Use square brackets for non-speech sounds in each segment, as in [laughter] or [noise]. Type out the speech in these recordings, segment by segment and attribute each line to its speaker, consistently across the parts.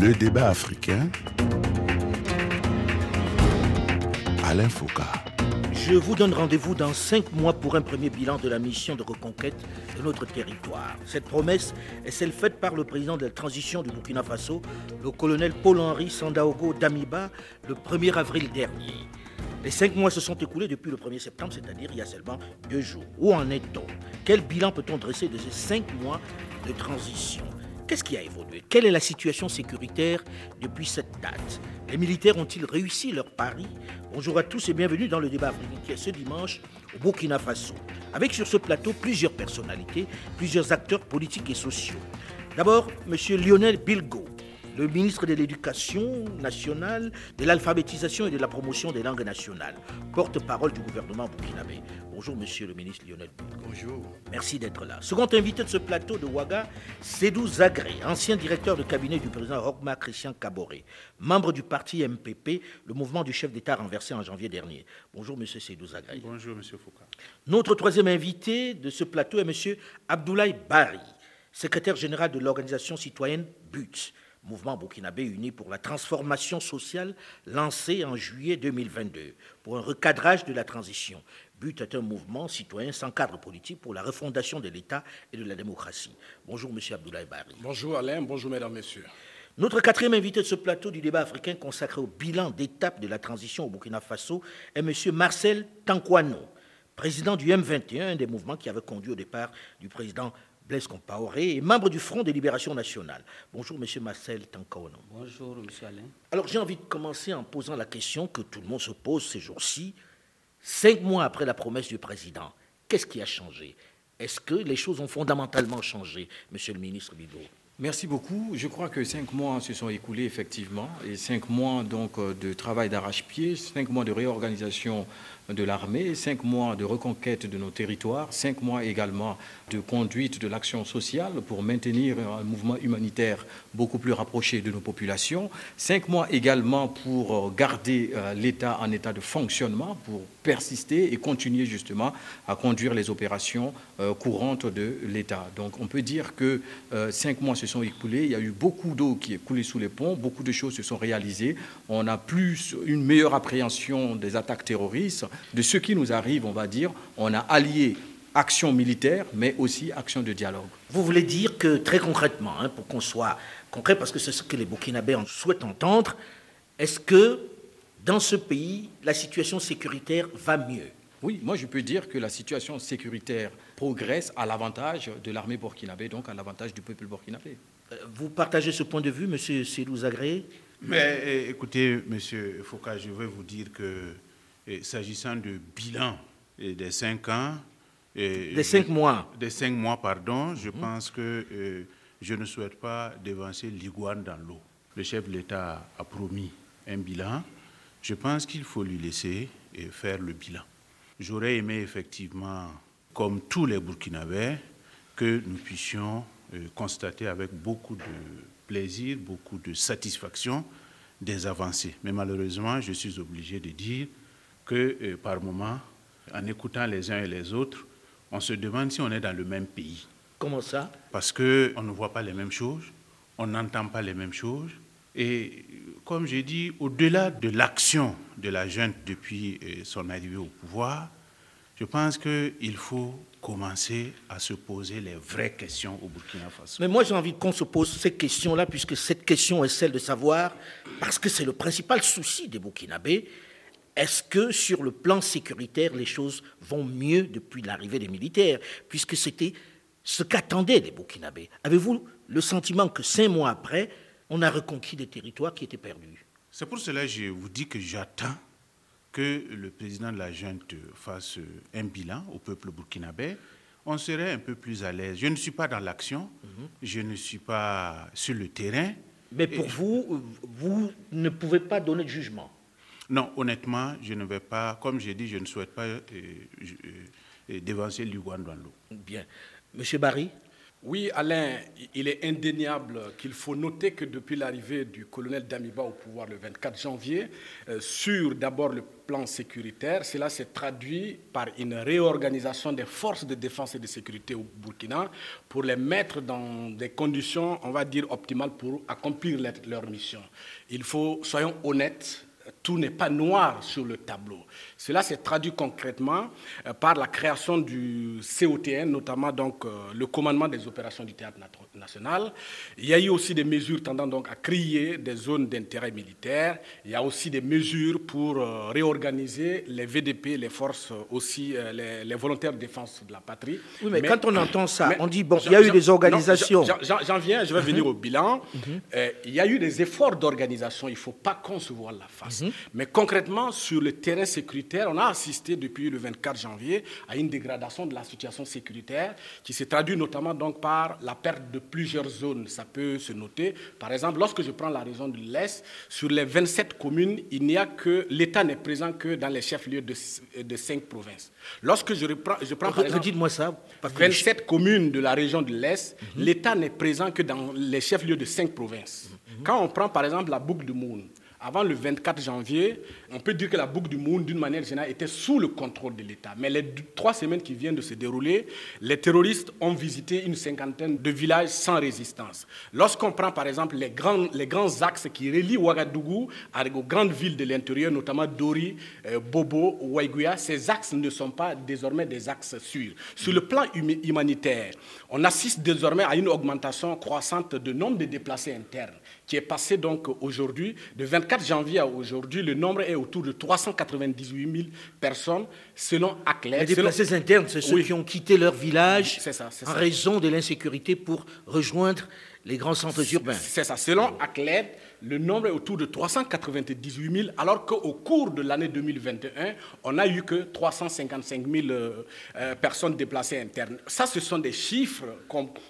Speaker 1: Le débat africain. Alain Foucault.
Speaker 2: Je vous donne rendez-vous dans cinq mois pour un premier bilan de la mission de reconquête de notre territoire. Cette promesse est celle faite par le président de la transition du Burkina Faso, le colonel Paul-Henri Sandaogo Damiba, le 1er avril dernier. Les cinq mois se sont écoulés depuis le 1er septembre, c'est-à-dire il y a seulement deux jours. Où en est-on? Quel bilan peut-on dresser de ces cinq mois de transition? Qu'est-ce qui a évolué? Quelle est la situation sécuritaire depuis cette date? Les militaires ont-ils réussi leur pari? Bonjour à tous et bienvenue dans le débat africain ce dimanche au Burkina Faso. Avec sur ce plateau plusieurs personnalités, plusieurs acteurs politiques et sociaux. D'abord, M. Lionel Bilgo, le ministre de l'Éducation nationale, de l'alphabétisation et de la promotion des langues nationales, porte-parole du gouvernement burkinabé. Bonjour, monsieur le ministre Lionel.
Speaker 3: Bonjour.
Speaker 2: Merci d'être là. Second invité de ce plateau de Ouaga, Sédou Zagré, ancien directeur de cabinet du président Rochma Christian Caboret, membre du parti MPP, le mouvement du chef d'État renversé en janvier dernier. Bonjour, monsieur Sédou Zagré.
Speaker 3: Bonjour, monsieur Foucault.
Speaker 2: Notre troisième invité de ce plateau est monsieur Abdoulaye Bari, secrétaire général de l'organisation citoyenne BUT mouvement burkinabé uni pour la transformation sociale lancé en juillet 2022 pour un recadrage de la transition. But est un mouvement citoyen sans cadre politique pour la refondation de l'État et de la démocratie. Bonjour, Monsieur Abdoulaye Bari.
Speaker 4: Bonjour Alain, bonjour Mesdames, Messieurs.
Speaker 2: Notre quatrième invité de ce plateau du débat africain consacré au bilan d'étape de la transition au Burkina Faso est Monsieur Marcel Tankwano, président du M21, un des mouvements qui avait conduit au départ du président Blaise Compaoré et membre du Front de Libération Nationale. Bonjour, Monsieur Marcel Tankwano.
Speaker 5: Bonjour, Monsieur Alain.
Speaker 2: Alors, j'ai envie de commencer en posant la question que tout le monde se pose ces jours-ci. Cinq mois après la promesse du président, qu'est-ce qui a changé? Est-ce que les choses ont fondamentalement changé, Monsieur le ministre Bigot?
Speaker 3: Merci beaucoup. Je crois que cinq mois se sont écoulés effectivement, et cinq mois donc de travail d'arrache-pied, cinq mois de réorganisation de l'armée, cinq mois de reconquête de nos territoires, cinq mois également de conduite de l'action sociale pour maintenir un mouvement humanitaire beaucoup plus rapproché de nos populations, cinq mois également pour garder euh, l'État en état de fonctionnement, pour persister et continuer justement à conduire les opérations euh, courantes de l'État. Donc on peut dire que euh, cinq mois se sont écoulés, il y a eu beaucoup d'eau qui est coulée sous les ponts, beaucoup de choses se sont réalisées, on a plus une meilleure appréhension des attaques terroristes, de ce qui nous arrive, on va dire, on a allié action militaire, mais aussi action de dialogue.
Speaker 2: Vous voulez dire que très concrètement, hein, pour qu'on soit concret, parce que c'est ce que les Burkinabés souhaitent entendre, est-ce que dans ce pays, la situation sécuritaire va mieux?
Speaker 3: Oui, moi je peux dire que la situation sécuritaire progresse à l'avantage de l'armée burkinabé, donc à l'avantage du peuple burkinabé.
Speaker 2: Euh, vous partagez ce point de vue, M. Sédou Zagré
Speaker 6: Mais eh, écoutez, M. Foucault, je veux vous dire que s'agissant du bilan des cinq ans.
Speaker 2: des cinq mois.
Speaker 6: Des cinq mois, pardon, je mhm. pense que euh, je ne souhaite pas dévancer l'iguane dans l'eau. Le chef de l'État a promis un bilan. Je pense qu'il faut lui laisser faire le bilan. J'aurais aimé effectivement, comme tous les Burkinabés, que nous puissions euh, constater avec beaucoup de plaisir, beaucoup de satisfaction des avancées. Mais malheureusement, je suis obligé de dire que euh, par moment, en écoutant les uns et les autres, on se demande si on est dans le même pays.
Speaker 2: Comment ça?
Speaker 6: Parce qu'on ne voit pas les mêmes choses, on n'entend pas les mêmes choses. Et comme j'ai dit, au-delà de l'action de la junte depuis euh, son arrivée au pouvoir, je pense qu'il faut commencer à se poser les vraies questions au Burkina Faso.
Speaker 2: Mais moi, j'ai envie qu'on se pose ces questions-là, puisque cette question est celle de savoir, parce que c'est le principal souci des Burkinabés, est-ce que sur le plan sécuritaire, les choses vont mieux depuis l'arrivée des militaires Puisque c'était ce qu'attendaient les Burkinabés? Avez-vous le sentiment que cinq mois après, on a reconquis des territoires qui étaient perdus?
Speaker 6: C'est pour cela que je vous dis que j'attends que le président de la junte fasse un bilan au peuple burkinabé. On serait un peu plus à l'aise. Je ne suis pas dans l'action, mhm. je ne suis pas sur le terrain.
Speaker 2: Mais pour vous, vous ne pouvez pas donner de jugement
Speaker 6: non, honnêtement, je ne vais pas, comme j'ai dit, je ne souhaite pas euh, euh, euh dévancer l'Uguan dans l'eau.
Speaker 2: Bien. Monsieur Barry?
Speaker 4: Oui, Alain, il est indéniable qu'il faut noter que depuis l'arrivée du colonel Damiba au pouvoir le 24 janvier, euh, sur d'abord le plan sécuritaire, cela s'est traduit par une réorganisation des forces de défense et de sécurité au Burkina pour les mettre dans des conditions, on va dire, optimales pour accomplir leur mission. Il faut, soyons honnêtes, tout n'est pas noir sur le tableau. Cela s'est traduit concrètement euh, par la création du COTN, notamment donc euh, le commandement des opérations du théâtre national. Il y a eu aussi des mesures tendant donc à créer des zones d'intérêt militaire. Il y a aussi des mesures pour euh, réorganiser les VDP, les forces aussi, les, volontaires de défense de la patrie.
Speaker 2: Oui, mais, quand on entend ça, on dit bon, il y a eu des organisations.
Speaker 4: J'en viens, je vais venir au bilan. Mhm. il y a eu des efforts d'organisation. Il ne faut pas concevoir la face. Mhm. Mais concrètement, sur le terrain sécuritaire on a assisté depuis le 24 janvier à une dégradation de la situation sécuritaire qui se traduit notamment donc par la perte de plusieurs zones. Ça peut se noter. Par exemple, lorsque je prends la région de l'Est, sur les 27 communes, il n'y a que l'État n'est présent que dans les chefs-lieux de, de cinq provinces. Lorsque je, reprends, je prends par exemple,
Speaker 2: moi ça,
Speaker 4: 27 communes de la région de l'Est, mhm. l'État n'est présent que dans les chefs-lieux de cinq provinces. Mhm. Quand on prend par exemple la boucle de Moune, avant le 24 janvier, on peut dire que la boucle du monde, d'une manière générale, était sous le contrôle de l'État. Mais les trois semaines qui viennent de se dérouler, les terroristes ont visité une cinquantaine de villages sans résistance. Lorsqu'on prend par exemple les grands, les grands axes qui relient Ouagadougou aux grandes villes de l'intérieur, notamment Dori, euh, Bobo, Ouaïgouya, ces axes ne sont pas désormais des axes sûrs. Sur le plan humanitaire, on assiste désormais à une augmentation croissante de nombre de déplacés internes qui est passé donc aujourd'hui, de 24 janvier à aujourd'hui, le nombre est autour de 398 000 personnes selon ACLED.
Speaker 2: Les déplacés internes, c'est ceux qui ont quitté leur village en raison de l'insécurité pour rejoindre les grands centres urbains.
Speaker 4: C'est ça. Selon ACLED, le nombre est autour de 398 000, alors qu'au cours de l'année 2021, on n'a eu que 355 000 euh, euh, personnes déplacées internes. Ça, ce sont des chiffres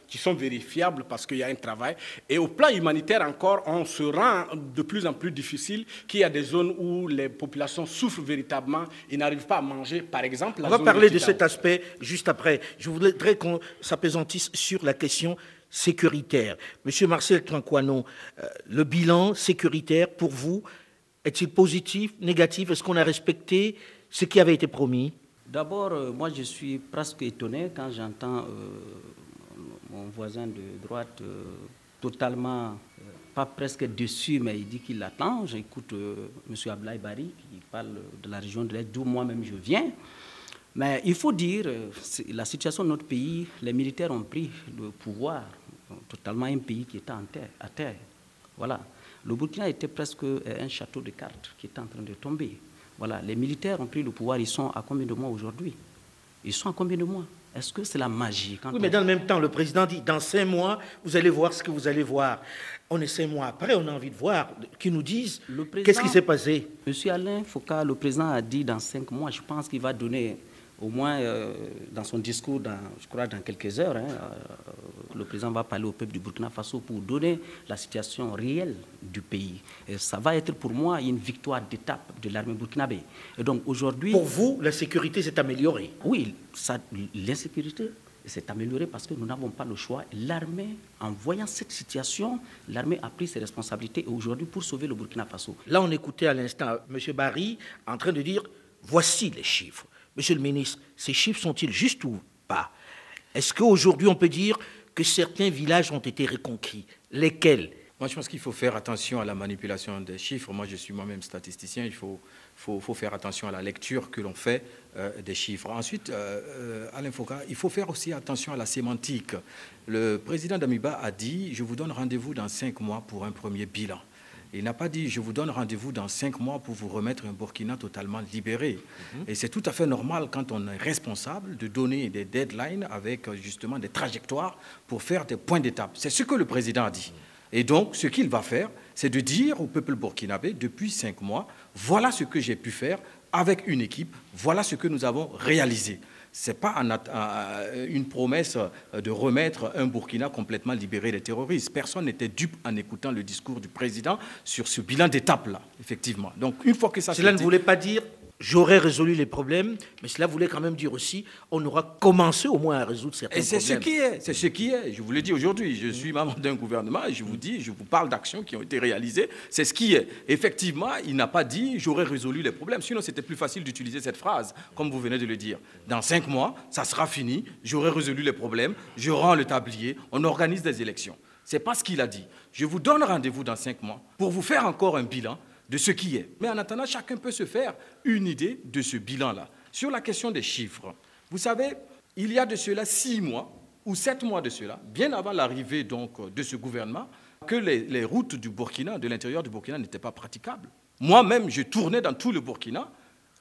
Speaker 4: qui sont vérifiables parce qu'il y a un travail. Et au plan humanitaire encore, on se rend de plus en plus difficile qu'il y a des zones où les populations souffrent véritablement et n'arrivent pas à manger, par exemple.
Speaker 2: on va parler de, de cet aspect juste après. Je voudrais qu'on s'apaisantisse sur la question sécuritaire. Monsieur Marcel Tranquano, euh, le bilan sécuritaire pour vous, est-il positif, négatif? Est-ce qu'on a respecté ce qui avait été promis?
Speaker 5: D'abord, euh, moi je suis presque étonné quand j'entends euh, mon voisin de droite totalement, pas presque déçu, mais il dit qu'il attend. J'écoute M. Ablaï Bari qui parle de la région de l'Est, d'où moi-même je viens. Mais il faut dire, la situation de notre pays, les militaires ont pris le pouvoir totalement un pays qui était en terre, à terre. Voilà. Le Burkina était presque euh, un château de cartes qui était en train de tomber. Voilà. Les militaires ont pris le pouvoir. Ils sont à combien de mois aujourd'hui? Ils sont à combien de mois? Est-ce que c'est la magie
Speaker 2: Oui, mais dans le même temps, le président dit dans cinq mois, vous allez voir ce que vous allez voir. On est cinq mois après, on a envie de voir, qu'ils nous disent qu'est-ce qui s'est passé.
Speaker 5: Monsieur Alain Foucault, le président a dit dans cinq mois, je pense qu'il va donner au moins euh, dans son discours, dans, je crois dans quelques heures, hein, euh, le président va parler au peuple du Burkina Faso pour donner la situation réelle du pays. Et ça va être pour moi une victoire d'étape de l'armée burkinabé. Et donc aujourd'hui.
Speaker 2: Pour vous, la sécurité s'est améliorée
Speaker 5: Oui, l'insécurité s'est améliorée parce que nous n'avons pas le choix. L'armée, en voyant cette situation, l'armée a pris ses responsabilités aujourd'hui pour sauver le Burkina Faso.
Speaker 2: Là, on écoutait à l'instant M. Barry en train de dire voici les chiffres. Monsieur le ministre, ces chiffres sont-ils justes ou pas? Est-ce qu'aujourd'hui on peut dire que certains villages ont été reconquis? Lesquels?
Speaker 3: Moi je pense qu'il faut faire attention à la manipulation des chiffres. Moi je suis moi-même statisticien, il faut, faire attention à la lecture que l'on fait euh, des chiffres. Ensuite, euh, euh, Alain Foucault, il faut faire aussi attention à la sémantique. Le président d'Amiba a dit, je vous donne rendez-vous dans cinq mois pour un premier bilan. Il n'a pas dit je vous donne rendez-vous dans cinq mois pour vous remettre un Burkina totalement libéré. Mhm. Et c'est tout à fait normal quand on est responsable de donner des deadlines avec euh, justement des trajectoires pour faire des points d'étape. C'est ce que le président a dit. Et donc, ce qu'il va faire, c'est de dire au peuple burkinabé, depuis cinq mois, voilà ce que j'ai pu faire avec une équipe, voilà ce que nous avons réalisé. Ce n'est pas une promesse de remettre un Burkina complètement libéré des terroristes. Personne n'était dupe en écoutant le discours du président sur ce bilan d'étape-là, effectivement.
Speaker 2: Donc, une fois que ça Cela ne voulait pas dire j'aurais résolu les problèmes, mais cela voulait quand même dire aussi on aura commencé au moins à résoudre certains
Speaker 3: Et c'est
Speaker 2: problèmes.
Speaker 3: ce qui est, c'est ce qui est. Je vous l'ai dit aujourd'hui, je suis membre d'un gouvernement et je vous dis, je vous parle d'actions qui ont été réalisées, c'est ce qui est. Effectivement, il n'a pas dit j'aurais résolu les problèmes, sinon c'était plus facile d'utiliser cette phrase, comme vous venez de le dire. Dans cinq mois, ça sera fini, j'aurai résolu les problèmes, je rends le tablier, on organise des élections. C'est pas ce qu'il a dit. Je vous donne rendez-vous dans cinq mois pour vous faire encore un bilan de ce qui est. Mais en attendant, chacun peut se faire une idée de ce bilan-là. Sur la question des chiffres, vous savez, il y a de cela six mois ou sept mois de cela, bien avant l'arrivée donc de ce gouvernement, que les, routes du Burkina, de l'intérieur du Burkina, n'étaient pas praticables. Moi-même, je tournais dans tout le Burkina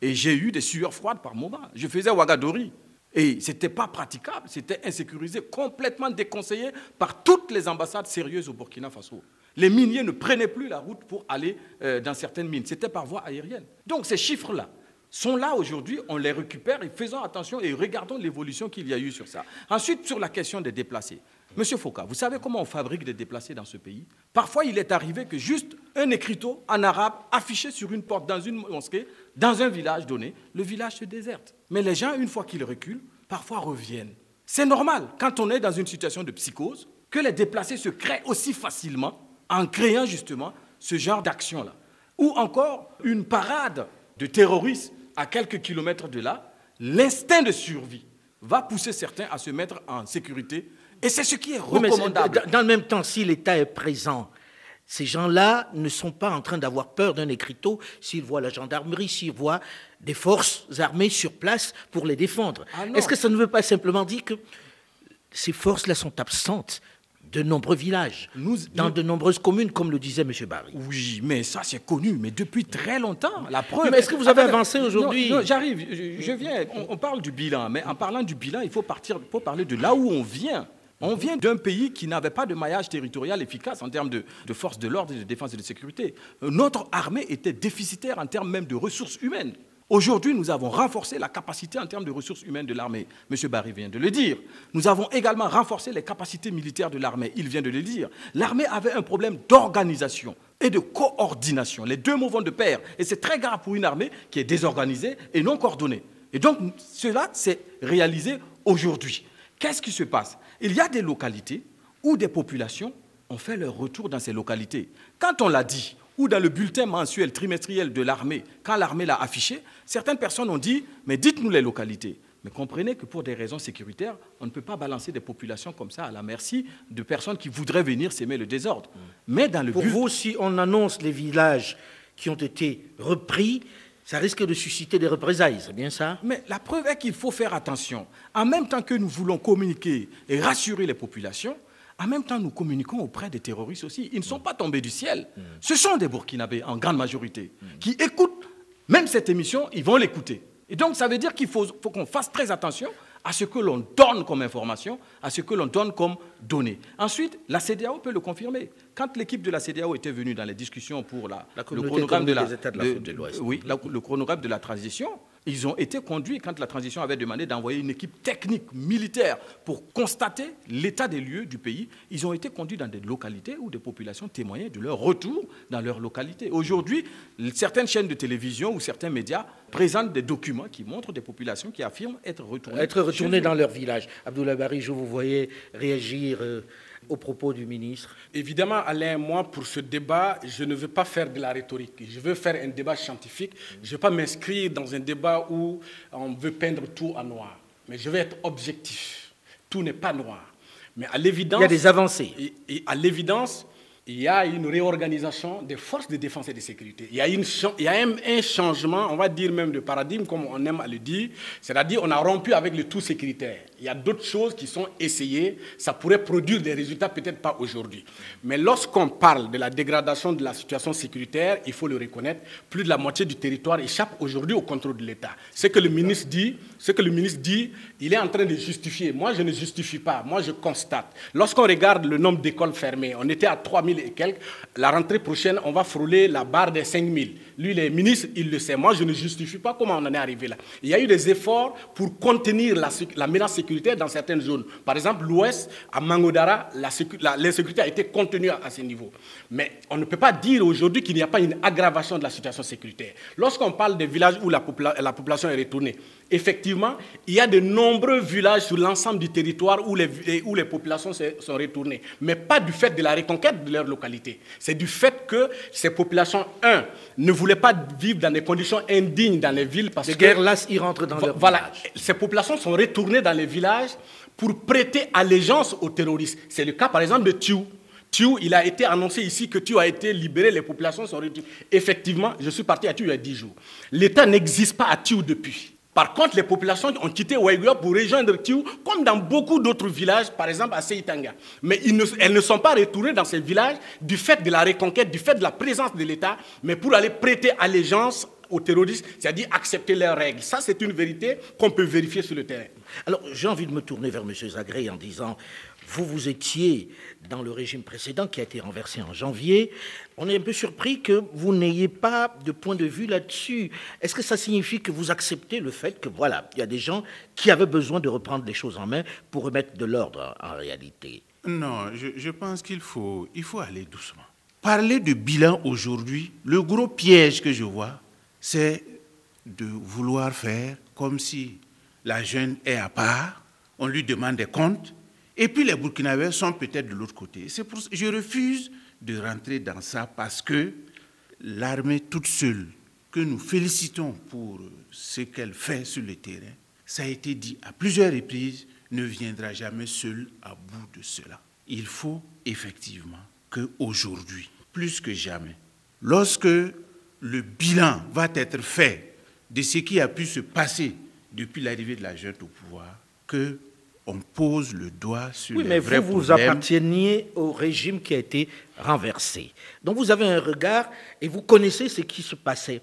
Speaker 3: et j'ai eu des sueurs froides par moments. Je faisais Ouagadougou. Et ce n'était pas praticable, c'était insécurisé, complètement déconseillé par toutes les ambassades sérieuses au Burkina Faso. Les miniers ne prenaient plus la route pour aller euh, dans certaines mines, c'était par voie aérienne. Donc ces chiffres-là sont là aujourd'hui, on les récupère et faisons attention et regardons l'évolution qu'il y a eu sur ça. Ensuite, sur la question des déplacés. Monsieur Foucault, vous savez comment on fabrique des déplacés dans ce pays? Parfois, il est arrivé que juste un écriteau en arabe affiché sur une porte dans une mosquée, dans un village donné, le village se déserte. Mais les gens, une fois qu'ils reculent, parfois reviennent. C'est normal, quand on est dans une situation de psychose, que les déplacés se créent aussi facilement en créant justement ce genre d'action-là. Ou encore une parade de terroristes à quelques kilomètres de là, l'instinct de survie va pousser certains à se mettre en sécurité. Et c'est ce qui est recommandable.
Speaker 2: dans- le même temps, si l'État est présent, ces gens-là ne sont pas en train d'avoir peur d'un écriteau s'ils voient la gendarmerie, s'ils voient des forces armées sur place pour les défendre.
Speaker 3: Ah.
Speaker 2: Est-ce que ça ne veut pas simplement dire que ces forces-là sont absentes de nombreux villages,
Speaker 3: Nous-
Speaker 2: dans
Speaker 3: nous-
Speaker 2: de nombreuses communes, comme le disait M. Barry
Speaker 3: Oui, mais ça c'est connu, mais depuis très longtemps. La preuve.
Speaker 2: Mais est-ce que vous avez avancé aujourd'hui
Speaker 3: j'arrive, je, je viens. On, on parle du bilan, mais en parlant du bilan, il faut partir, faut parler de là où on vient. On vient d'un pays qui n'avait pas de maillage territorial efficace en termes de, de forces de l'ordre, et de défense et de sécurité. Euh, Notre armée était déficitaire en termes même de ressources humaines. Aujourd'hui, nous avons renforcé la capacité en termes de ressources humaines de l'armée. Monsieur Barry vient de le dire. Nous avons également renforcé les capacités militaires de l'armée. Il vient de le dire. L'armée avait un problème d'organisation et de coordination. Les deux mots vont de pair. Et c'est très grave pour une armée qui est désorganisée et non coordonnée. Et donc, cela s'est réalisé aujourd'hui. Qu'est-ce qui se passe? Il y a des localités où des populations ont fait leur retour dans ces localités. Quand on l'a dit, ou dans le bulletin mensuel trimestriel de l'armée, quand l'armée l'a affiché, certaines personnes ont dit, mais dites-nous les localités. Mais comprenez que pour des raisons sécuritaires, on ne peut pas balancer des populations comme ça à la merci de personnes qui voudraient venir s'aimer le désordre. Mais dans le
Speaker 2: Pour
Speaker 3: but...
Speaker 2: vous, si on annonce les villages qui ont été repris, ça risque de susciter des représailles, c'est bien ça?
Speaker 3: Mais la preuve est qu'il faut faire attention. En même temps que nous voulons communiquer et rassurer les populations, en même temps nous communiquons auprès des terroristes aussi. Ils ne sont pas tombés du ciel. Ce sont des Burkinabés en grande majorité qui écoutent même cette émission, ils vont l'écouter. Et donc ça veut dire qu'il faut, faut qu'on fasse très attention à ce que l'on donne comme information, à ce que l'on donne comme données. Ensuite, la CDAO peut le confirmer. Quand l'équipe de la CDAO était venue dans les discussions pour la,
Speaker 2: La
Speaker 3: le
Speaker 2: communauté
Speaker 3: chronogramme de la,
Speaker 2: économique des États de l'Afrique de l'Ouest.
Speaker 3: oui, la- le chronogramme de la transition, ils ont été conduits, quand la transition avait demandé d'envoyer une équipe technique, militaire, pour constater l'état des lieux du pays, ils ont été conduits dans des localités où des populations témoignaient de leur retour dans leur localité. Aujourd'hui, certaines chaînes de télévision ou certains médias présentent des documents qui montrent des populations qui affirment être retournées.
Speaker 2: Être
Speaker 3: eux.
Speaker 2: dans leur village. Abdoulaye Barry, je vous voyais réagir euh, aux propos du ministre.
Speaker 4: Évidemment, Alain, moi, pour ce débat, je ne veux pas faire de la rhétorique. Je veux faire un débat scientifique. Je ne veux pas m'inscrire dans un débat où on veut peindre tout en noir. Mais je veux être objectif. Tout n'est pas noir. Mais à l'évidence...
Speaker 2: Il y a des avancées.
Speaker 4: Et, et à l'évidence, il y a une réorganisation des forces de défense et de sécurité. Il y a, un changement, on va dire même de paradigme, comme on aime à le dire. C'est-à-dire on a rompu avec le tout sécuritaire. Il y a d'autres choses qui sont essayées. Ça pourrait produire des résultats, peut-être pas aujourd'hui. Mais lorsqu'on parle de la dégradation de la situation sécuritaire, il faut le reconnaître, plus de la moitié du territoire échappe aujourd'hui au contrôle de l'État. Ce que le ministre dit, ce que le ministre dit, il est en train de justifier. Moi, je ne justifie pas. Moi, je constate. Lorsqu'on regarde le nombre d'écoles fermées, on était à 3000 et quelques. La rentrée prochaine, on va frôler la barre des 5000. Lui, il est ministre, il le sait. Moi, je ne justifie pas comment on en est arrivé là. Il y a eu des efforts pour contenir la, menace sécuritaire dans certaines zones. Par exemple, l'Ouest, à Mangodara, l'insécurité a été contenue à, ce niveau. Mais on ne peut pas dire aujourd'hui qu'il n'y a pas une aggravation de la situation sécuritaire. Lorsqu'on parle des villages où la, la population est retournée, effectivement, il y a de nombreux villages sur l'ensemble du territoire où les, où les populations sont retournées, mais pas du fait de la reconquête de leur localité. C'est du fait que ces populations, un, ne voulaient pas vivre dans des conditions indignes dans les villes parce
Speaker 2: les
Speaker 4: que...
Speaker 2: guerres là, ils rentrent dans leur
Speaker 4: Voilà, ces populations sont retournées dans les villages pour prêter allégeance aux terroristes. C'est le cas, par exemple, de Thiou. Thiou, il a été annoncé ici que Thiou a été libéré, les populations sont retournées. Effectivement, je suis parti à Thiou il y a 10 jours. L'État n'existe pas à Thiou depuis. Par contre, les populations ont quitté Ouaïgoua pour rejoindre Tiou, comme dans beaucoup d'autres villages, par exemple à Seitanga. Mais elles ne sont pas retournées dans ces villages du fait de la reconquête, du fait de la présence de l'État, mais pour aller prêter allégeance aux terroristes, c'est-à-dire accepter leurs règles. Ça, c'est une vérité qu'on peut vérifier sur le terrain.
Speaker 2: Alors, j'ai envie de me tourner vers M. Zagré en disant, vous, vous étiez dans le régime précédent qui a été renversé en janvier. On est un peu surpris que vous n'ayez pas de point de vue là-dessus. Est-ce que ça signifie que vous acceptez le fait que, voilà, il y a des gens qui avaient besoin de reprendre les choses en main pour remettre de l'ordre en réalité?
Speaker 6: Non, je, pense qu'il faut, il faut aller doucement. Parler de bilan aujourd'hui, le gros piège que je vois, c'est de vouloir faire comme si la jeune est à part, on lui demande des comptes, et puis les Burkinabés sont peut-être de l'autre côté. Je refuse de rentrer dans ça parce que l'armée toute seule, que nous félicitons pour ce qu'elle fait sur le terrain, ça a été dit à plusieurs reprises, ne viendra jamais seule à bout de cela. Il faut effectivement qu'aujourd'hui, plus que jamais, lorsque le bilan va être fait de ce qui a pu se passer depuis l'arrivée de la jeune au pouvoir, que on pose le doigt sur
Speaker 2: oui,
Speaker 6: les
Speaker 2: mais
Speaker 6: vrais
Speaker 2: vous, vous apparteniez au régime qui a été renversé. Donc vous avez un regard et vous connaissez ce qui se passait.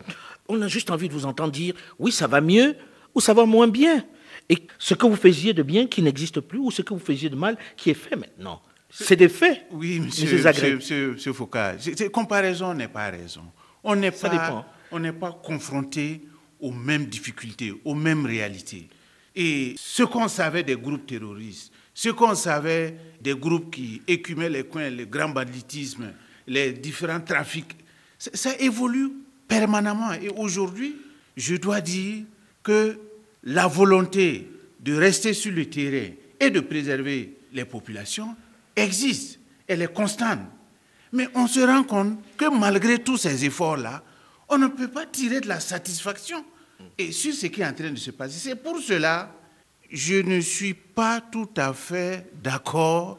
Speaker 2: On a juste envie de vous entendre dire, oui, ça va mieux ou ça va moins bien. Et ce que vous faisiez de bien qui n'existe plus ou ce que vous faisiez de mal qui est fait maintenant. C'est des faits.
Speaker 6: Oui, monsieur,
Speaker 2: Monsieur Zagreb.
Speaker 6: monsieur, monsieur Foucault, c'est- comparaison n'est pas raison. On n'est pas,
Speaker 2: dépend.
Speaker 6: on n'est pas confronté aux mêmes difficultés, aux mêmes réalités. Et ce qu'on savait des groupes terroristes, ce qu'on savait des groupes qui écumaient les coins, le grand banditisme, les différents trafics, ça, évolue permanemment. Et aujourd'hui, je dois dire que la volonté de rester sur le terrain et de préserver les populations existe. Elle est constante. Mais on se rend compte que malgré tous ces efforts-là, on ne peut pas tirer de la satisfaction et sur ce qui est en train de se passer. C'est pour cela je ne suis pas tout à fait d'accord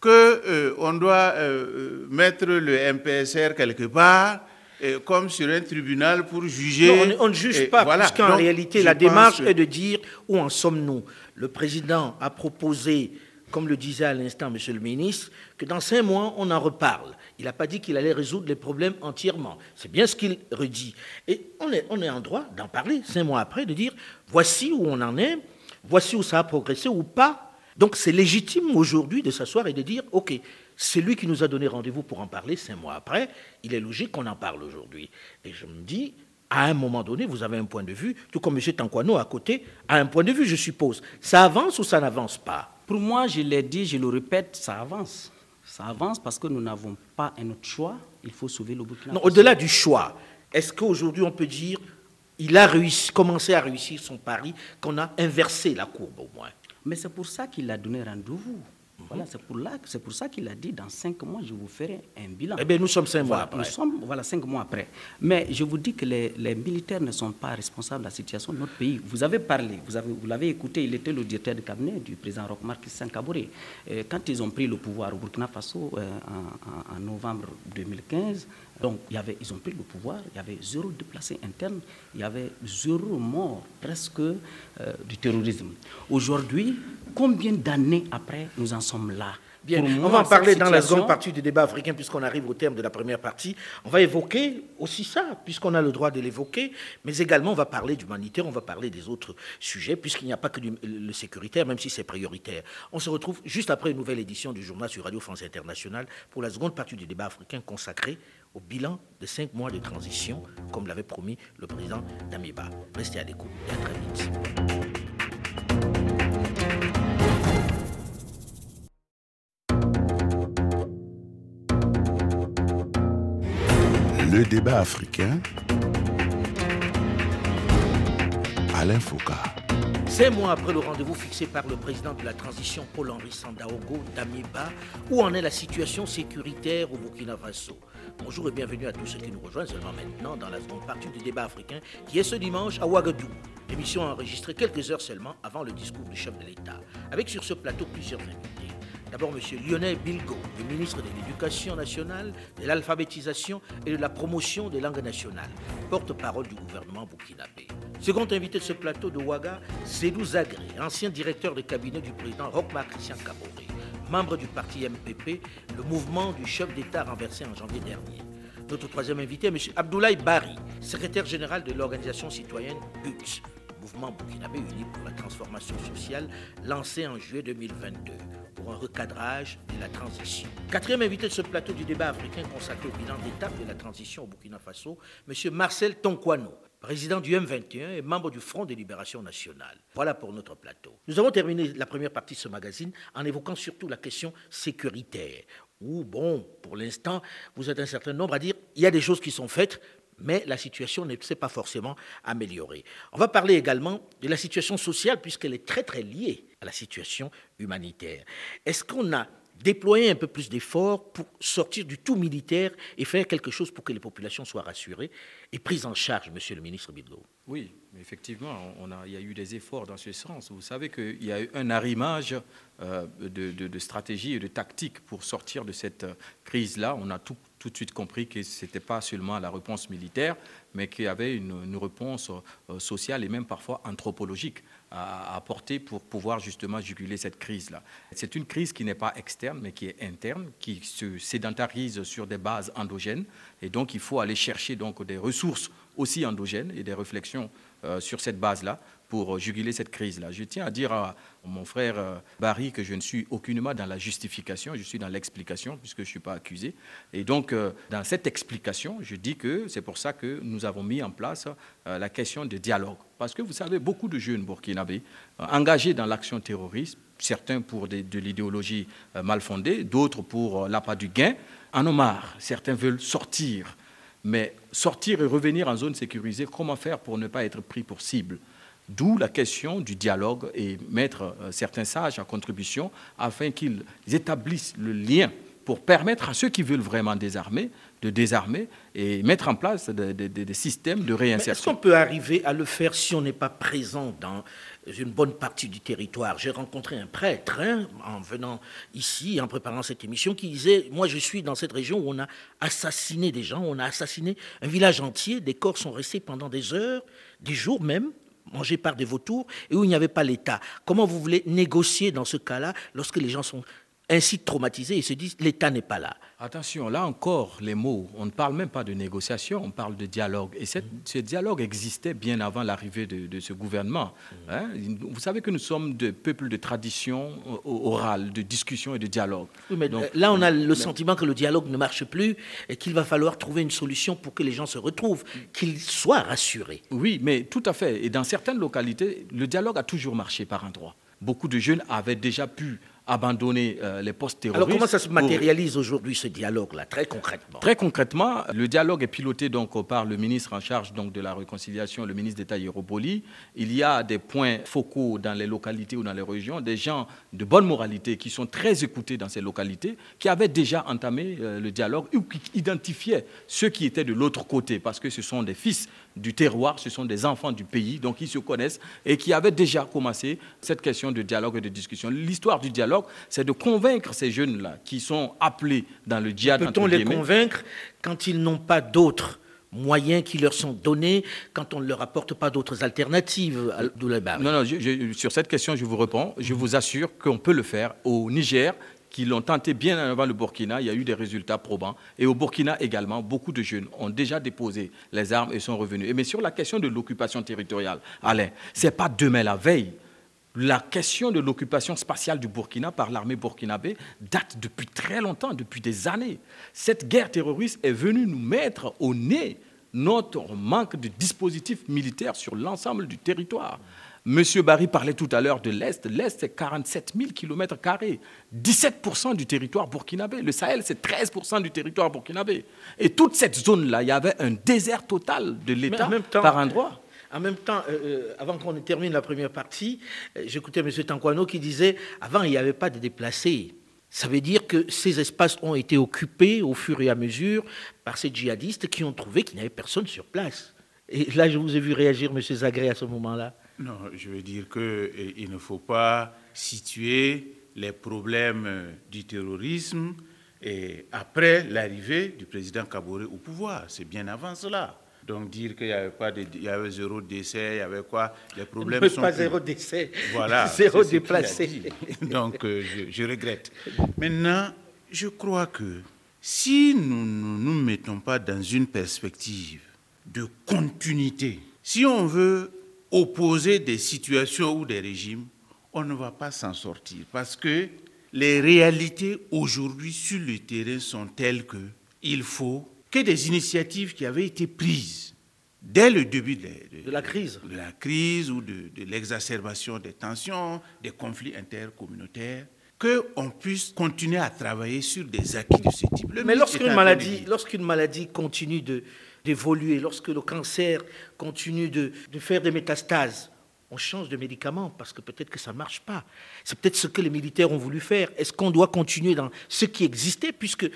Speaker 6: qu'on doit euh, euh, mettre le MPSR quelque part euh, comme sur un tribunal pour juger.
Speaker 2: Non, on, ne- on ne juge pas,
Speaker 6: voilà.
Speaker 2: puisqu'en
Speaker 6: Donc,
Speaker 2: réalité, la démarche
Speaker 6: que-
Speaker 2: est de dire où en sommes-nous. Le président a proposé, comme le disait à l'instant Monsieur le ministre, que dans cinq mois, on en reparle. Il n'a pas dit qu'il allait résoudre les problèmes entièrement. C'est bien ce qu'il redit. Et on est, on est en droit d'en parler cinq mois après, de dire voici où on en est, voici où ça a progressé ou pas. Donc c'est légitime aujourd'hui de s'asseoir et de dire ok, c'est lui qui nous a donné rendez-vous pour en parler cinq mois après. Il est logique qu'on en parle aujourd'hui. Et je me dis, à un moment donné, vous avez un point de vue, tout comme M. Tanquano à côté a un point de vue, je suppose. Ça avance ou ça n'avance pas?
Speaker 5: Pour moi, je l'ai dit, je le répète, ça avance. Ça avance parce que nous n'avons pas un autre choix. Il faut sauver le Burkina
Speaker 2: Non, au-delà du choix, est-ce qu'aujourd'hui on peut dire il a réussi, commencé à réussir son pari, qu'on a inversé la courbe au moins?
Speaker 5: Mais c'est pour ça qu'il a donné rendez-vous. Voilà, c'est pour, là- pour ça qu'il a dit dans cinq mois, je vous ferai un bilan.
Speaker 2: Eh bien, nous sommes cinq mois
Speaker 5: Voilà,
Speaker 2: après.
Speaker 5: Nous sommes voilà, cinq mois après. Mais je vous dis que les, les militaires ne sont pas responsables de la situation de notre pays. Vous avez parlé, vous, avez, vous l'avez écouté, il était le directeur de cabinet du président Rochmar Christian Kaboré. Euh, Quand ils ont pris le pouvoir au Burkina Faso euh, en, en- en novembre 2015, donc il y avait, ils ont pris le pouvoir, il y avait zéro déplacé interne, il y avait zéro mort presque euh, du terrorisme. Aujourd'hui, combien d'années après nous en sommes là?
Speaker 2: Bien,
Speaker 5: Pour
Speaker 2: on
Speaker 5: moi,
Speaker 2: va en parler dans la seconde partie du débat africain, puisqu'on arrive au terme de la première partie. On va évoquer aussi ça, puisqu'on a le droit de l'évoquer, mais également on va parler d'humanitaire, on va parler des autres sujets, puisqu'il n'y a pas que le sécuritaire, même si c'est prioritaire. On se retrouve juste après une nouvelle édition du journal sur Radio France Internationale pour la seconde partie du débat africain consacrée au bilan de cinq mois de transition, comme l'avait promis le président Damiba. Restez à l'écoute et à très vite.
Speaker 1: Le débat africain. Alain Foucault.
Speaker 2: Cinq mois après le rendez-vous fixé par le président de la transition Paul-Henri Sandaogo Damiba, où en est la situation sécuritaire au Burkina Faso? Bonjour et bienvenue à tous ceux qui nous rejoignent seulement maintenant dans la seconde partie du débat africain qui est ce dimanche à Ouagadougou. Émission enregistrée quelques heures seulement avant le discours du chef de l'État, avec sur ce plateau plusieurs invités. D'abord, M. Lionel Bilgo, le ministre de l'Éducation nationale, de l'alphabétisation et de la promotion des langues nationales, porte-parole du gouvernement burkinabé. Second invité de ce plateau de Ouaga, Zedou Zagré, ancien directeur de cabinet du président Rochmar Christian Caboré, membre du parti MPP, le mouvement du chef d'État renversé en janvier dernier. Notre troisième invité est M. Abdoulaye Bari, secrétaire général de l'organisation citoyenne BUTS, mouvement burkinabé uni pour la transformation sociale, lancé en juillet 2022 pour un recadrage de la transition. Quatrième invité de ce plateau du débat africain consacré au bilan d'étape de la transition au Burkina Faso, M. Marcel Tonkwano, président du M21 et membre du Front de libération nationale. Voilà pour notre plateau. Nous avons terminé la première partie de ce magazine en évoquant surtout la question sécuritaire, où, bon, pour l'instant, vous êtes un certain nombre à dire il y a des choses qui sont faites, mais la situation ne s'est pas forcément améliorée. On va parler également de la situation sociale, puisqu'elle est très très liée à la situation humanitaire. Est-ce qu'on a déployé un peu plus d'efforts pour sortir du tout militaire et faire quelque chose pour que les populations soient rassurées et prises en charge, Monsieur le ministre Bidgo
Speaker 3: Oui, effectivement, il y a eu des efforts dans ce sens. Vous savez qu'il y a eu un arrimage euh, de, de, stratégie et de tactique pour sortir de cette crise-là. On a tout, de suite compris que ce n'était pas seulement la réponse militaire, mais qu'il y avait une, une réponse euh, sociale et même parfois anthropologique à apporter pour pouvoir justement juguler cette crise-là. C'est une crise qui n'est pas externe, mais qui est interne, qui se sédentarise sur des bases endogènes, et donc il faut aller chercher donc des ressources aussi endogènes et des réflexions euh, sur cette base-là pour juguler cette crise-là. Je tiens à dire à mon frère euh, Barry que je ne suis aucunement dans la justification, je suis dans l'explication puisque je ne suis pas accusé. Et donc, euh, dans cette explication, je dis que c'est pour ça que nous avons mis en place la question de dialogue. Parce que vous savez, beaucoup de jeunes burkinabés engagés dans l'action terroriste, certains pour de l'idéologie mal fondée, d'autres pour l'appât du gain, en ont marre. Certains veulent sortir mais sortir et revenir en zone sécurisée, comment faire pour ne pas être pris pour cible? D'où la question du dialogue et mettre euh, certains sages en contribution afin qu'ils établissent le lien pour permettre à ceux qui veulent vraiment désarmer de désarmer et mettre en place des, systèmes de réinsertion.
Speaker 2: Est-ce qu'on peut arriver à le faire si on n'est pas présent dans une bonne partie du territoire? J'ai rencontré un prêtre hein, en venant ici, en préparant cette émission, qui disait, moi je suis dans cette région où on a assassiné des gens, on a assassiné un village entier, des corps sont restés pendant des heures, des jours même, mangés par des vautours, et où il n'y avait pas l'État. Comment vous voulez négocier dans ce cas-là lorsque les gens sont ainsi traumatisés et se disent l'État n'est pas là.
Speaker 3: Attention, là encore, les mots, on ne parle même pas de négociation, on parle de dialogue. Et cette, ce dialogue existait bien avant l'arrivée de, ce gouvernement. Hein. Vous savez que nous sommes des peuples de tradition orale, de discussion et de dialogue.
Speaker 2: mais là, on a le sentiment que le dialogue ne marche plus et qu'il va falloir trouver une solution pour que les gens se retrouvent, qu'ils soient rassurés.
Speaker 3: Oui, mais tout à fait. Et dans certaines localités, le dialogue a toujours marché par endroits. Beaucoup de jeunes avaient déjà pu abandonner euh, les postes terroristes.
Speaker 2: Alors comment ça se matérialise aujourd'hui ce dialogue-là, très concrètement?
Speaker 3: Très concrètement, le dialogue est piloté donc par le ministre en charge donc de la réconciliation, le ministre d'État Yéropoli. Il y a des points focaux dans les localités ou dans les régions, des gens de bonne moralité qui sont très écoutés dans ces localités, qui avaient déjà entamé euh, le dialogue ou qui identifiaient ceux qui étaient de l'autre côté, parce que ce sont des fils du terroir, ce sont des enfants du pays, donc ils se connaissent et qui avaient déjà commencé cette question de dialogue et de discussion. L'histoire du dialogue, c'est de convaincre ces jeunes-là qui sont appelés dans le dialogue.
Speaker 2: Peut-on les convaincre quand ils n'ont pas d'autres moyens qui leur sont donnés quand on ne leur apporte pas d'autres alternatives
Speaker 3: Non, non, sur cette question, je vous réponds. Je vous assure qu'on peut le faire au Niger qui l'ont tenté bien avant le Burkina, il y a eu des résultats probants. Et au Burkina également, beaucoup de jeunes ont déjà déposé les armes et sont revenus. Mais sur la question de l'occupation territoriale, Alain, ce n'est pas demain la veille la question de l'occupation spatiale du Burkina par l'armée burkinabé date depuis très longtemps, depuis des années. Cette guerre terroriste est venue nous mettre au nez notre manque de dispositifs militaires sur l'ensemble du territoire. Monsieur Barry parlait tout à l'heure de l'Est. L'Est, c'est 47 000 km, 17% du territoire burkinabé. Le Sahel, c'est 13 du territoire burkinabé. Et toute cette zone-là, il y avait un désert total de l'État par endroit.
Speaker 2: En même temps, euh, euh, avant qu'on termine la première partie, euh, j'écoutais M. Tanquano qui disait avant, il n'y avait pas de déplacés. Ça veut dire que ces espaces ont été occupés au fur et à mesure par ces djihadistes qui ont trouvé qu'il n'y avait personne sur place. Et là, je vous ai vu réagir, M. Zagré, à ce moment-là.
Speaker 6: Non, je veux dire qu'il ne faut pas situer les problèmes du terrorisme après l'arrivée du président Kabore au pouvoir. C'est bien avant cela. Donc dire qu'il y avait pas de, il y avait zéro décès, il y avait quoi? Les problèmes
Speaker 2: ne
Speaker 6: sont
Speaker 2: pas zéro décès.
Speaker 6: Voilà. [laughs]
Speaker 2: zéro déplacé.
Speaker 6: Donc euh, je, je, regrette. Maintenant, je crois que si nous ne nous mettons pas dans une perspective de continuité, si on veut opposer des situations ou des régimes, on ne va pas s'en sortir parce que les réalités aujourd'hui sur le terrain sont telles que il faut que des initiatives qui avaient été prises dès le début de,
Speaker 2: de, la crise,
Speaker 6: de la crise ou de, de l'exacerbation des tensions, des conflits intercommunautaires, qu'on puisse continuer à travailler sur des acquis de ce type.
Speaker 2: Le Mais lorsqu'une maladie, lorsqu'une maladie continue d'évoluer, lorsque le cancer continue de, de faire des métastases, on change de médicament parce que peut-être que ça ne marche pas. C'est peut-être ce que les militaires ont voulu faire. Est-ce qu'on doit continuer dans ce qui existait puisque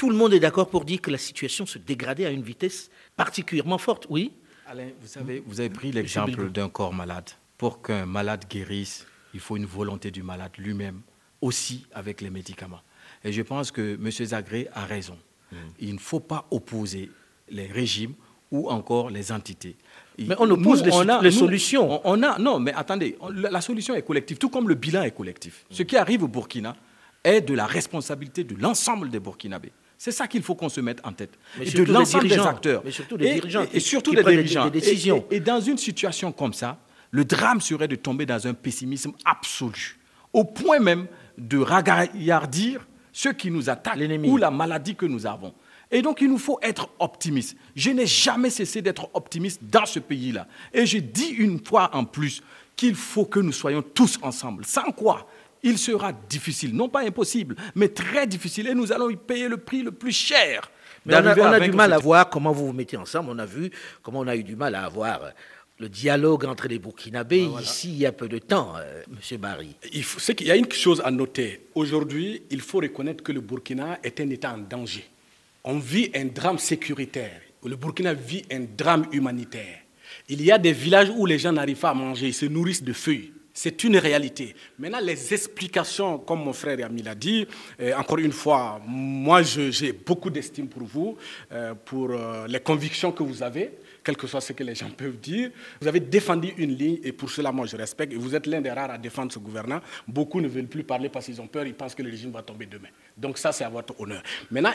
Speaker 2: tout le monde est d'accord pour dire que la situation se dégradait à une vitesse particulièrement forte. Oui
Speaker 3: Alain, vous savez, vous avez pris l'exemple d'un corps malade. Pour qu'un malade guérisse, il faut une volonté du malade lui-même, aussi avec les médicaments. Et je pense que M. Zagré a raison. Mm. Il ne faut pas opposer les régimes ou encore les entités.
Speaker 2: Mais on oppose les, on a, les solutions.
Speaker 3: On, a, non, mais attendez, la, la, solution est collective, tout comme le bilan est collectif. Ce qui arrive au Burkina est de la responsabilité de l'ensemble des Burkinabés. C'est ça qu'il faut qu'on se mette en tête.
Speaker 2: Mais et de l'ensemble des acteurs.
Speaker 3: Mais surtout des dirigeants. Et, surtout des dirigeants. Des, décisions. Et, dans une situation comme ça, le drame serait de tomber dans un pessimisme absolu. Au point même de ragaillardir ceux qui nous attaquent ou la maladie que nous avons. Et donc, il nous faut être optimistes. Je n'ai jamais cessé d'être optimiste dans ce pays-là. Et je dis une fois en plus qu'il faut que nous soyons tous ensemble. Sans quoi il sera difficile, non pas impossible, mais très difficile, et nous allons y payer le prix le plus cher.
Speaker 2: Mais on a, on a du mal à voir comment vous vous mettez ensemble. On a vu comment on a eu du mal à avoir le dialogue entre les Burkinabés voilà. ici il y a peu de temps, euh, M. Barry.
Speaker 4: Il, faut, qu'il y a une chose à noter. Aujourd'hui, il faut reconnaître que le Burkina est un État en danger. On vit un drame sécuritaire. Le Burkina vit un drame humanitaire. Il y a des villages où les gens n'arrivent pas à manger, ils se nourrissent de feuilles. C'est une réalité. Maintenant, les explications, comme mon frère Yamil l'a dit, euh, encore une fois, moi, j'ai beaucoup d'estime pour vous, euh, pour euh, les convictions que vous avez, quel que soit ce que les gens peuvent dire. Vous avez défendu une ligne, et pour cela, moi, je respecte. Et vous êtes l'un des rares à défendre ce gouvernement. Beaucoup ne veulent plus parler parce qu'ils ont peur, ils pensent que le régime va tomber demain. Donc ça, c'est à votre honneur. Maintenant,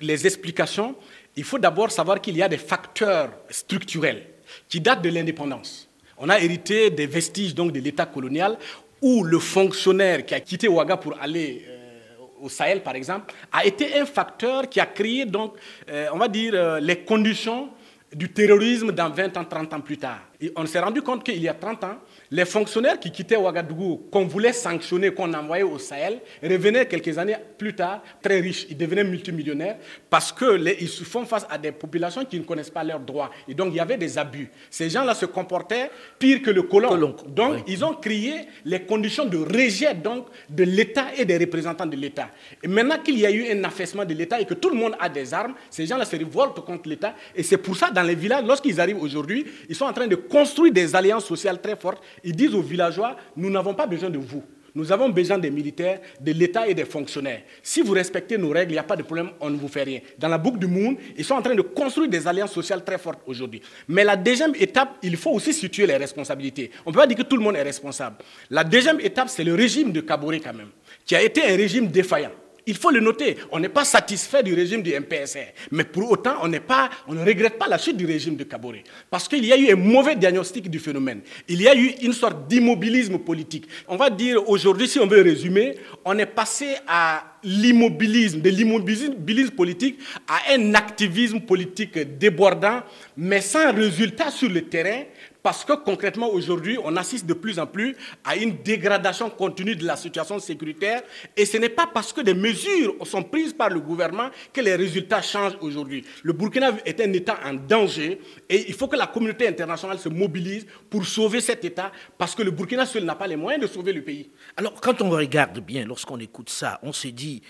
Speaker 4: les explications, il faut d'abord savoir qu'il y a des facteurs structurels qui datent de l'indépendance. On a hérité des vestiges donc, de l'État colonial où le fonctionnaire qui a quitté Ouaga pour aller euh, au Sahel, par exemple, a été un facteur qui a créé, donc, euh, on va dire, euh, les conditions du terrorisme dans 20 ans, 30 ans plus tard. Et on s'est rendu compte qu'il y a 30 ans, les fonctionnaires qui quittaient Ouagadougou, qu'on voulait sanctionner, qu'on envoyait au Sahel, revenaient quelques années plus tard très riches. Ils devenaient multimillionnaires parce qu'ils se font face à des populations qui ne connaissent pas leurs droits. Et donc, il y avait des abus. Ces gens-là se comportaient pire que le colon. Donc, oui. ils ont créé les conditions de rejet donc, de l'État et des représentants de l'État. Et maintenant qu'il y a eu un affaissement de l'État et que tout le monde a des armes, ces gens-là se révoltent contre l'État. Et c'est pour ça, dans les villages, lorsqu'ils arrivent aujourd'hui, ils sont en train de construire des alliances sociales très fortes ils disent aux villageois, nous n'avons pas besoin de vous. Nous avons besoin des militaires, de l'État et des fonctionnaires. Si vous respectez nos règles, il n'y a pas de problème, on ne vous fait rien. Dans la boucle du monde, ils sont en train de construire des alliances sociales très fortes aujourd'hui. Mais la deuxième étape, il faut aussi situer les responsabilités. On ne peut pas dire que tout le monde est responsable. La deuxième étape, c'est le régime de Kaboré quand même, qui a été un régime défaillant. Il faut le noter. On n'est pas satisfait du régime du MPSR. Mais pour autant, on, ne regrette pas la chute du régime de Kabore. Parce qu'il y a eu un mauvais diagnostic du phénomène. Il y a eu une sorte d'immobilisme politique. On va dire aujourd'hui, si on veut résumer, on est passé à l'immobilisme, de l'immobilisme politique à un activisme politique débordant, mais sans résultat sur le terrain, parce que concrètement aujourd'hui, on assiste de plus en plus à une dégradation continue de la situation sécuritaire, et ce n'est pas parce que des mesures sont prises par le gouvernement que les résultats changent aujourd'hui. Le Burkina est un État en danger, et il faut que la communauté internationale se mobilise pour sauver cet État, parce que le Burkina seul n'a pas les moyens de sauver le pays.
Speaker 2: Alors quand on regarde bien, lorsqu'on écoute ça, on se dit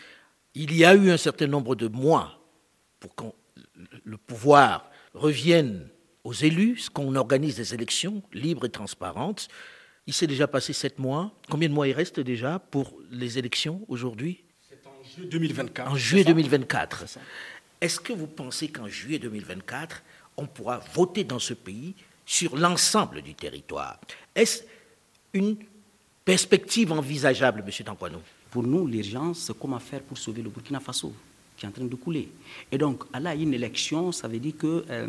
Speaker 2: il y a eu un certain nombre de mois pour que le pouvoir revienne aux élus, qu'on organise des élections libres et transparentes. Il s'est déjà passé sept mois. Combien de mois il reste déjà pour les élections aujourd'hui?
Speaker 4: C'est en juillet 2024.
Speaker 2: En juillet 2024. Est-ce que vous pensez qu'en juillet 2024, on pourra voter dans ce pays sur l'ensemble du territoire? Est-ce une perspective envisageable, M. Tampouanou
Speaker 5: pour nous, l'urgence, c'est comment faire pour sauver le Burkina Faso, qui est en train de couler. Et donc, à une élection, ça veut dire que euh,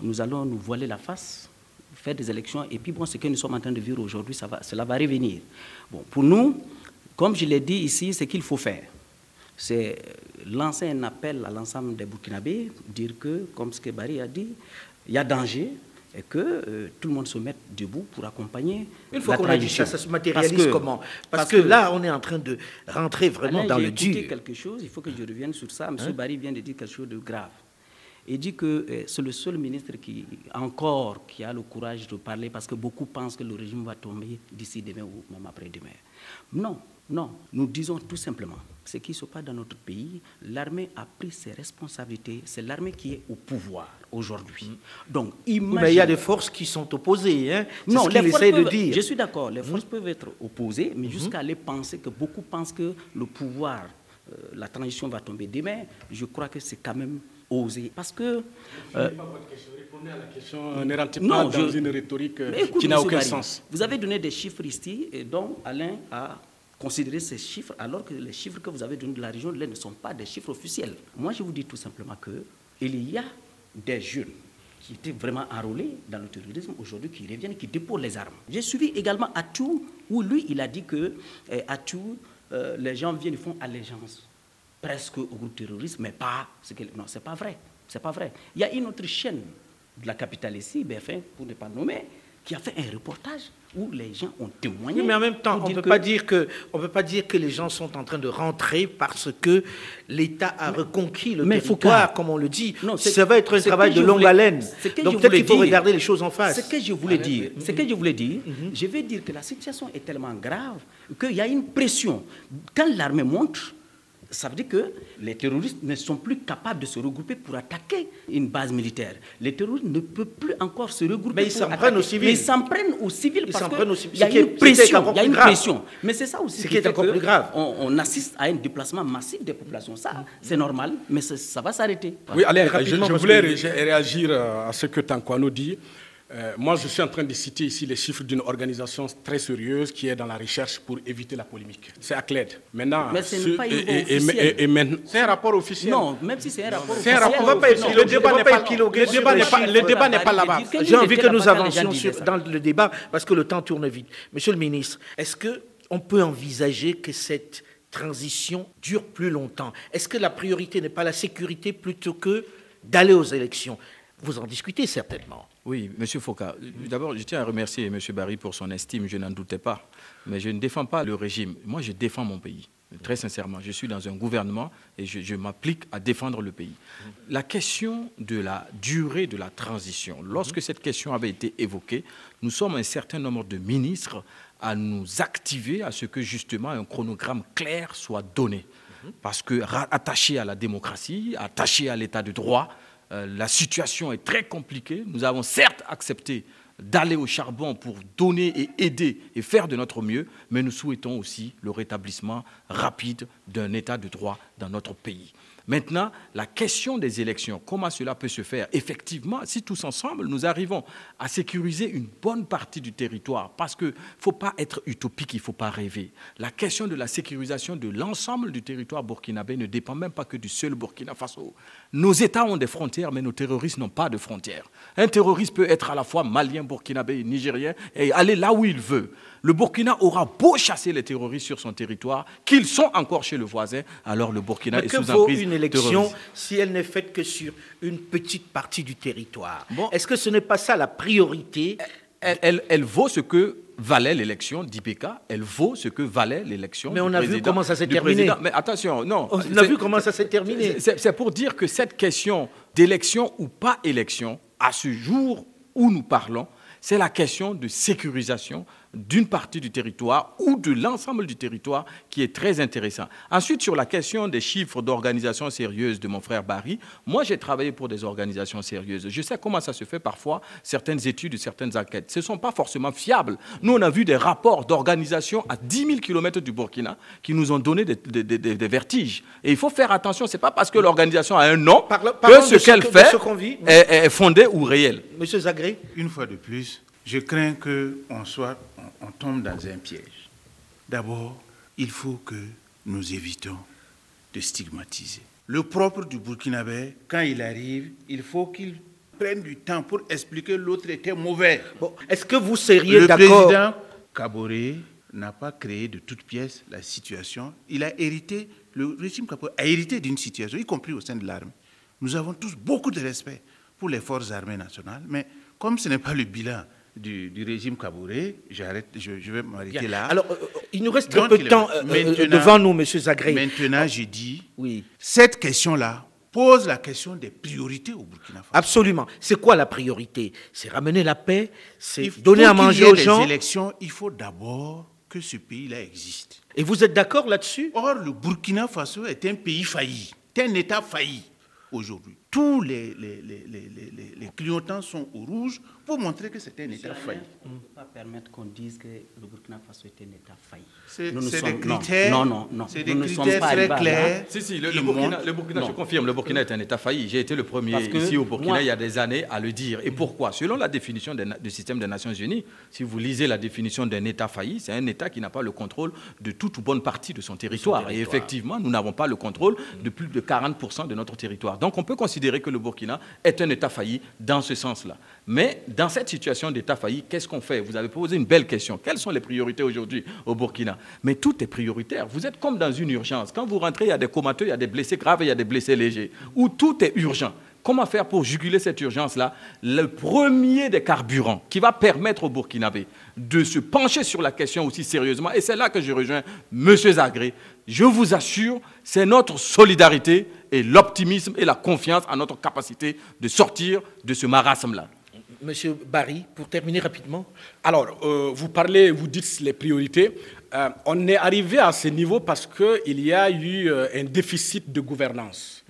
Speaker 5: nous allons nous voiler la face, faire des élections, et puis bon, ce que nous sommes en train de vivre aujourd'hui, cela va revenir. Bon, pour nous, comme je l'ai dit ici, ce qu'il faut faire, c'est lancer un appel à l'ensemble des Burkinabés, dire que, comme ce que Barry a dit, il y a danger, et que euh, tout le monde se mette debout pour accompagner
Speaker 2: Une fois qu'on a dit ça, ça se matérialise comment? Parce, que, là, on est en train de rentrer vraiment dans le dur.
Speaker 5: quelque chose, il faut que je revienne sur ça. M. Hein? Barry vient de dire quelque chose de grave. Il dit que euh, c'est le seul ministre qui, encore, qui a le courage de parler parce que beaucoup pensent que le régime va tomber d'ici demain ou même après-demain. Non, non, nous disons tout simplement ce qui se passe dans notre pays. L'armée a pris ses responsabilités. C'est l'armée qui est au pouvoir aujourd'hui.
Speaker 2: Donc, Mais il y a des forces qui sont opposées. Hein non, ce les forces
Speaker 5: de
Speaker 2: dire.
Speaker 5: Je suis d'accord. Les forces peuvent être opposées, mais mhm. jusqu'à aller penser que beaucoup pensent que le pouvoir, euh, la transition va tomber demain, je crois que c'est quand même osé. Parce que.
Speaker 4: Euh, à la question, ne rentrez pas dans une rhétorique euh, qui n'a aucun sens.
Speaker 5: Vous avez donné des chiffres ici, et dont Alain a considérer ces chiffres alors que les chiffres que vous avez donnés de la région ne sont pas des chiffres officiels. Moi, je vous dis tout simplement qu'il y a des jeunes qui étaient vraiment enrôlés dans le terrorisme aujourd'hui qui reviennent, qui déposent les armes. J'ai suivi également Atou, où lui, il a dit que eh, Atou, euh, les gens viennent, ils font allégeance presque au groupe terroriste, mais pas. Ce que, non, c'est pas vrai. C'est pas vrai. Il y a une autre chaîne de la capitale ici, BFM, pour ne pas nommer, qui a fait un reportage où les gens ont témoigné.
Speaker 2: mais en même temps, on ne peut, pas dire que, on peut pas dire que les gens sont en train de rentrer parce que l'État a reconquis le mais territoire, comme on le dit. Non, ça va être un travail de longue haleine. Donc peut-être qu'il faut regarder les choses en face.
Speaker 5: Ce que je voulais dire, ce que je voulais dire, mhm. je vais dire que la situation est tellement grave qu'il y a une pression. Quand l'armée monte, ça veut dire que les terroristes ne sont plus capables de se regrouper pour attaquer une base militaire. Les terroristes ne peuvent plus encore se regrouper
Speaker 2: Mais ils s'en prennent aux civils.
Speaker 5: Mais ils s'en prennent aux civils parce qu'il y a une pression. Il y a une pression. Mais c'est ça aussi
Speaker 2: ce qui, est encore plus grave.
Speaker 5: On, assiste à un déplacement massif des populations. Ça, c'est normal, mais ça, va s'arrêter.
Speaker 4: Oui, allez, je, je voulais réagir à ce que Tankwano dit. Euh, moi, je suis en train de citer ici les chiffres d'une organisation très sérieuse qui est dans la recherche pour éviter la polémique. C'est ACLED.
Speaker 5: Maintenant, mais ce n'est pas
Speaker 4: C'est un rapport officiel.
Speaker 5: Non, même si c'est un rapport officiel. On
Speaker 4: va pas, le débat n'est pas, le débat n'est pas, là-bas.
Speaker 2: J'ai envie que nous avancions dans le débat parce que le temps tourne vite. Monsieur le ministre, est-ce qu'on peut envisager que cette transition dure plus longtemps? Est-ce que la priorité n'est pas la sécurité plutôt que d'aller aux élections? Vous en discutez certainement.
Speaker 3: Oui, Monsieur Foucault. D'abord, je tiens à remercier M. Barry pour son estime, je n'en doutais pas. Mais je ne défends pas le régime. Moi, je défends mon pays. Très sincèrement, je suis dans un gouvernement et je, m'applique à défendre le pays. La question de la durée de la transition, lorsque cette question avait été évoquée, nous sommes un certain nombre de ministres à nous activer à ce que justement un chronogramme clair soit donné. Parce que attaché à la démocratie, attaché à l'état de droit, la situation est très compliquée. Nous avons certes accepté d'aller au charbon pour donner et aider et faire de notre mieux, mais nous souhaitons aussi le rétablissement rapide d'un état de droit dans notre pays. Maintenant, la question des élections, comment cela peut se faire Effectivement, si tous ensemble, nous arrivons à sécuriser une bonne partie du territoire, parce qu'il ne faut pas être utopique, il ne faut pas rêver. La question de la sécurisation de l'ensemble du territoire burkinabé ne dépend même pas que du seul Burkina Faso. Nos États ont des frontières, mais nos terroristes n'ont pas de frontières. Un terroriste peut être à la fois malien, burkinabé et nigérien et aller là où il veut. Le Burkina aura beau chasser les terroristes sur son territoire, qu'ils sont encore chez le voisin, alors le Burkina est sous emprise
Speaker 2: si elle n'est faite que sur une petite partie du territoire Est-ce que ce n'est pas ça la priorité
Speaker 3: elle, vaut ce que valait l'élection d'IPK, elle vaut ce que valait l'élection
Speaker 2: Mais on a vu comment ça s'est terminé.
Speaker 3: Mais attention, non.
Speaker 2: On a vu comment ça s'est terminé.
Speaker 3: C'est pour dire que cette question d'élection ou pas élection, à ce jour où nous parlons, c'est la question de sécurisation d'une partie du territoire ou de l'ensemble du territoire qui est très intéressant. Ensuite, sur la question des chiffres d'organisations sérieuses de mon frère Barry, moi j'ai travaillé pour des organisations sérieuses. Je sais comment ça se fait parfois, certaines études, certaines enquêtes. Ce ne sont pas forcément fiables. Nous, on a vu des rapports d'organisations à 10 000 km du Burkina qui nous ont donné des, vertiges. Et il faut faire attention, ce n'est pas parce que l'organisation a un nom que ce qu'elle fait est, est, fondé ou réel.
Speaker 2: Monsieur Zagré
Speaker 6: Une fois de plus, je crains qu'on soit on tombe dans un piège. D'abord, il faut que nous évitons de stigmatiser. Le propre du Burkinabé, quand il arrive, il faut qu'il prenne du temps pour expliquer que l'autre était mauvais.
Speaker 2: Bon, Est-ce que vous seriez d'accord
Speaker 6: Le président Kaboré n'a pas créé de toutes pièces la situation. Il a hérité, le régime Kaboré a hérité d'une situation, y compris au sein de l'armée. Nous avons tous beaucoup de respect pour les forces armées nationales, mais comme ce n'est pas le bilan du, régime Kabouré. J'arrête, je, vais m'arrêter là.
Speaker 2: Alors, euh, euh, il nous reste un peu de temps euh, devant nous, M. Zagré.
Speaker 6: Maintenant, j'ai dit, oui. cette question-là pose la question des priorités au Burkina Faso.
Speaker 2: Absolument. C'est quoi la priorité? C'est ramener la paix, c'est donner à manger aux gens.
Speaker 6: élections, il faut d'abord que ce pays-là existe.
Speaker 2: Et vous êtes d'accord là-dessus?
Speaker 6: Or, le Burkina Faso est un pays failli, c'est un État failli aujourd'hui. Tous les, les, les, les, clignotants sont au rouge pour montrer que c'est un État failli.
Speaker 5: On ne peut pas permettre qu'on dise que le Burkina Faso est un État failli.
Speaker 6: C'est des critères, non, non, non. C'est des critères très clairs.
Speaker 3: Si, si, le, Burkina, le Burkina je confirme, le Burkina est un État failli. J'ai été le premier ici au Burkina il y a des années à le dire. Et pourquoi? Selon la définition du système des Nations Unies, si vous lisez la définition d'un État failli, c'est un État qui n'a pas le contrôle de toute ou bonne partie de son territoire. Et effectivement, nous n'avons pas le contrôle de plus de 40% de notre territoire. Donc on peut considérer que le Burkina est un État failli dans ce sens-là. Mais dans cette situation d'État failli, qu'est-ce qu'on fait? Vous avez posé une belle question. Quelles sont les priorités aujourd'hui au Burkina? Mais tout est prioritaire. Vous êtes comme dans une urgence. Quand vous rentrez, il y a des comateux, il y a des blessés graves il y a des blessés légers. Où tout est urgent. Comment faire pour juguler cette urgence-là? Le premier des carburants qui va permettre au Burkinabé de se pencher sur la question aussi sérieusement, et c'est là que je rejoins M. Zagré, je vous assure, c'est notre solidarité et l'optimisme et la confiance en notre capacité de sortir de ce marasme-là.
Speaker 2: Monsieur Barry, pour terminer rapidement.
Speaker 4: Alors, euh, vous parlez, vous dites les priorités. Euh, on est arrivé à ce niveau parce qu'il y a eu euh, un déficit de gouvernance.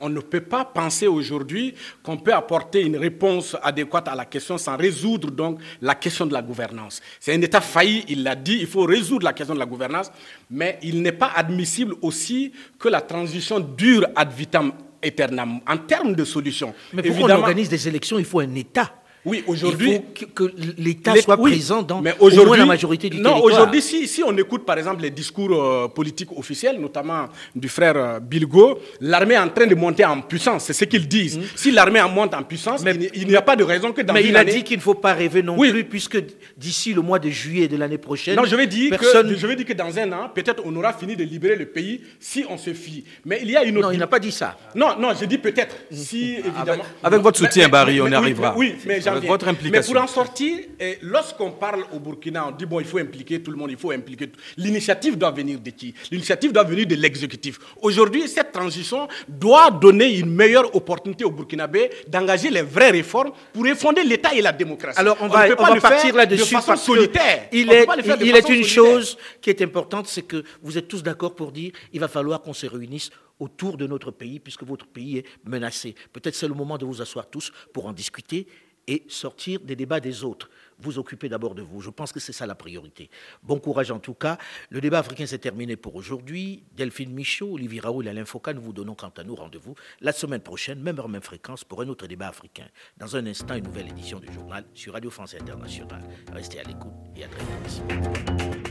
Speaker 4: On ne peut pas penser aujourd'hui qu'on peut apporter une réponse adéquate à la question sans résoudre donc la question de la gouvernance. C'est un État failli, il l'a dit, il faut résoudre la question de la gouvernance, mais il n'est pas admissible aussi que la transition dure ad vitam aeternam en termes de solutions.
Speaker 2: Mais pour qu'on organise des élections, il faut un État.
Speaker 4: Oui, aujourd'hui.
Speaker 2: Il faut que, l'État soit présent dans mais au moins la majorité du
Speaker 4: non, territoire. Non, aujourd'hui, si, si, on écoute par exemple les discours euh, politiques officiels, notamment du frère euh, Bilgo, l'armée est en train de monter en puissance. C'est ce qu'ils disent. Mm. Si l'armée monte en puissance, il n'y a pas de raison que dans
Speaker 2: Mais il a dit qu'il ne faut pas rêver non plus, puisque d'ici le mois de juillet de l'année prochaine.
Speaker 4: Non, je vais, dire que, je vais dire que dans un an, peut-être on aura fini de libérer le pays si on se fie. Mais il y a une autre.
Speaker 2: Non, il n'a pas dit ça.
Speaker 4: Non, non, je dis peut-être. Si, évidemment.
Speaker 3: Avec, votre soutien, Barry, on y arrivera.
Speaker 4: Oui, mais votre implication. Mais pour en sortir, lorsqu'on parle au Burkina, on dit bon, il faut impliquer tout le monde, il faut impliquer. L'initiative doit venir de qui? L'initiative doit venir de l'exécutif. Aujourd'hui, cette transition doit donner une meilleure opportunité au Burkinabé d'engager les vraies réformes pour refonder l'État et la démocratie.
Speaker 2: Alors on, va, on va partir là-dessus parce solitaire. il est, il est une chose qui est importante, c'est que vous êtes tous d'accord pour dire il va falloir qu'on se réunisse autour de notre pays, puisque votre pays est menacé. Peut-être c'est le moment de vous asseoir tous pour en discuter et sortir des débats des autres. Vous occupez d'abord de vous. Je pense que c'est ça la priorité. Bon courage en tout cas. Le débat africain s'est terminé pour aujourd'hui. Delphine Michaud, Olivier Raoul et Alain Foucault, nous vous donnons quant à nous rendez-vous la semaine prochaine, même heure, même fréquence, pour un autre débat africain. Dans un instant, une nouvelle édition du journal sur Radio France Internationale. Restez à l'écoute et à très vite.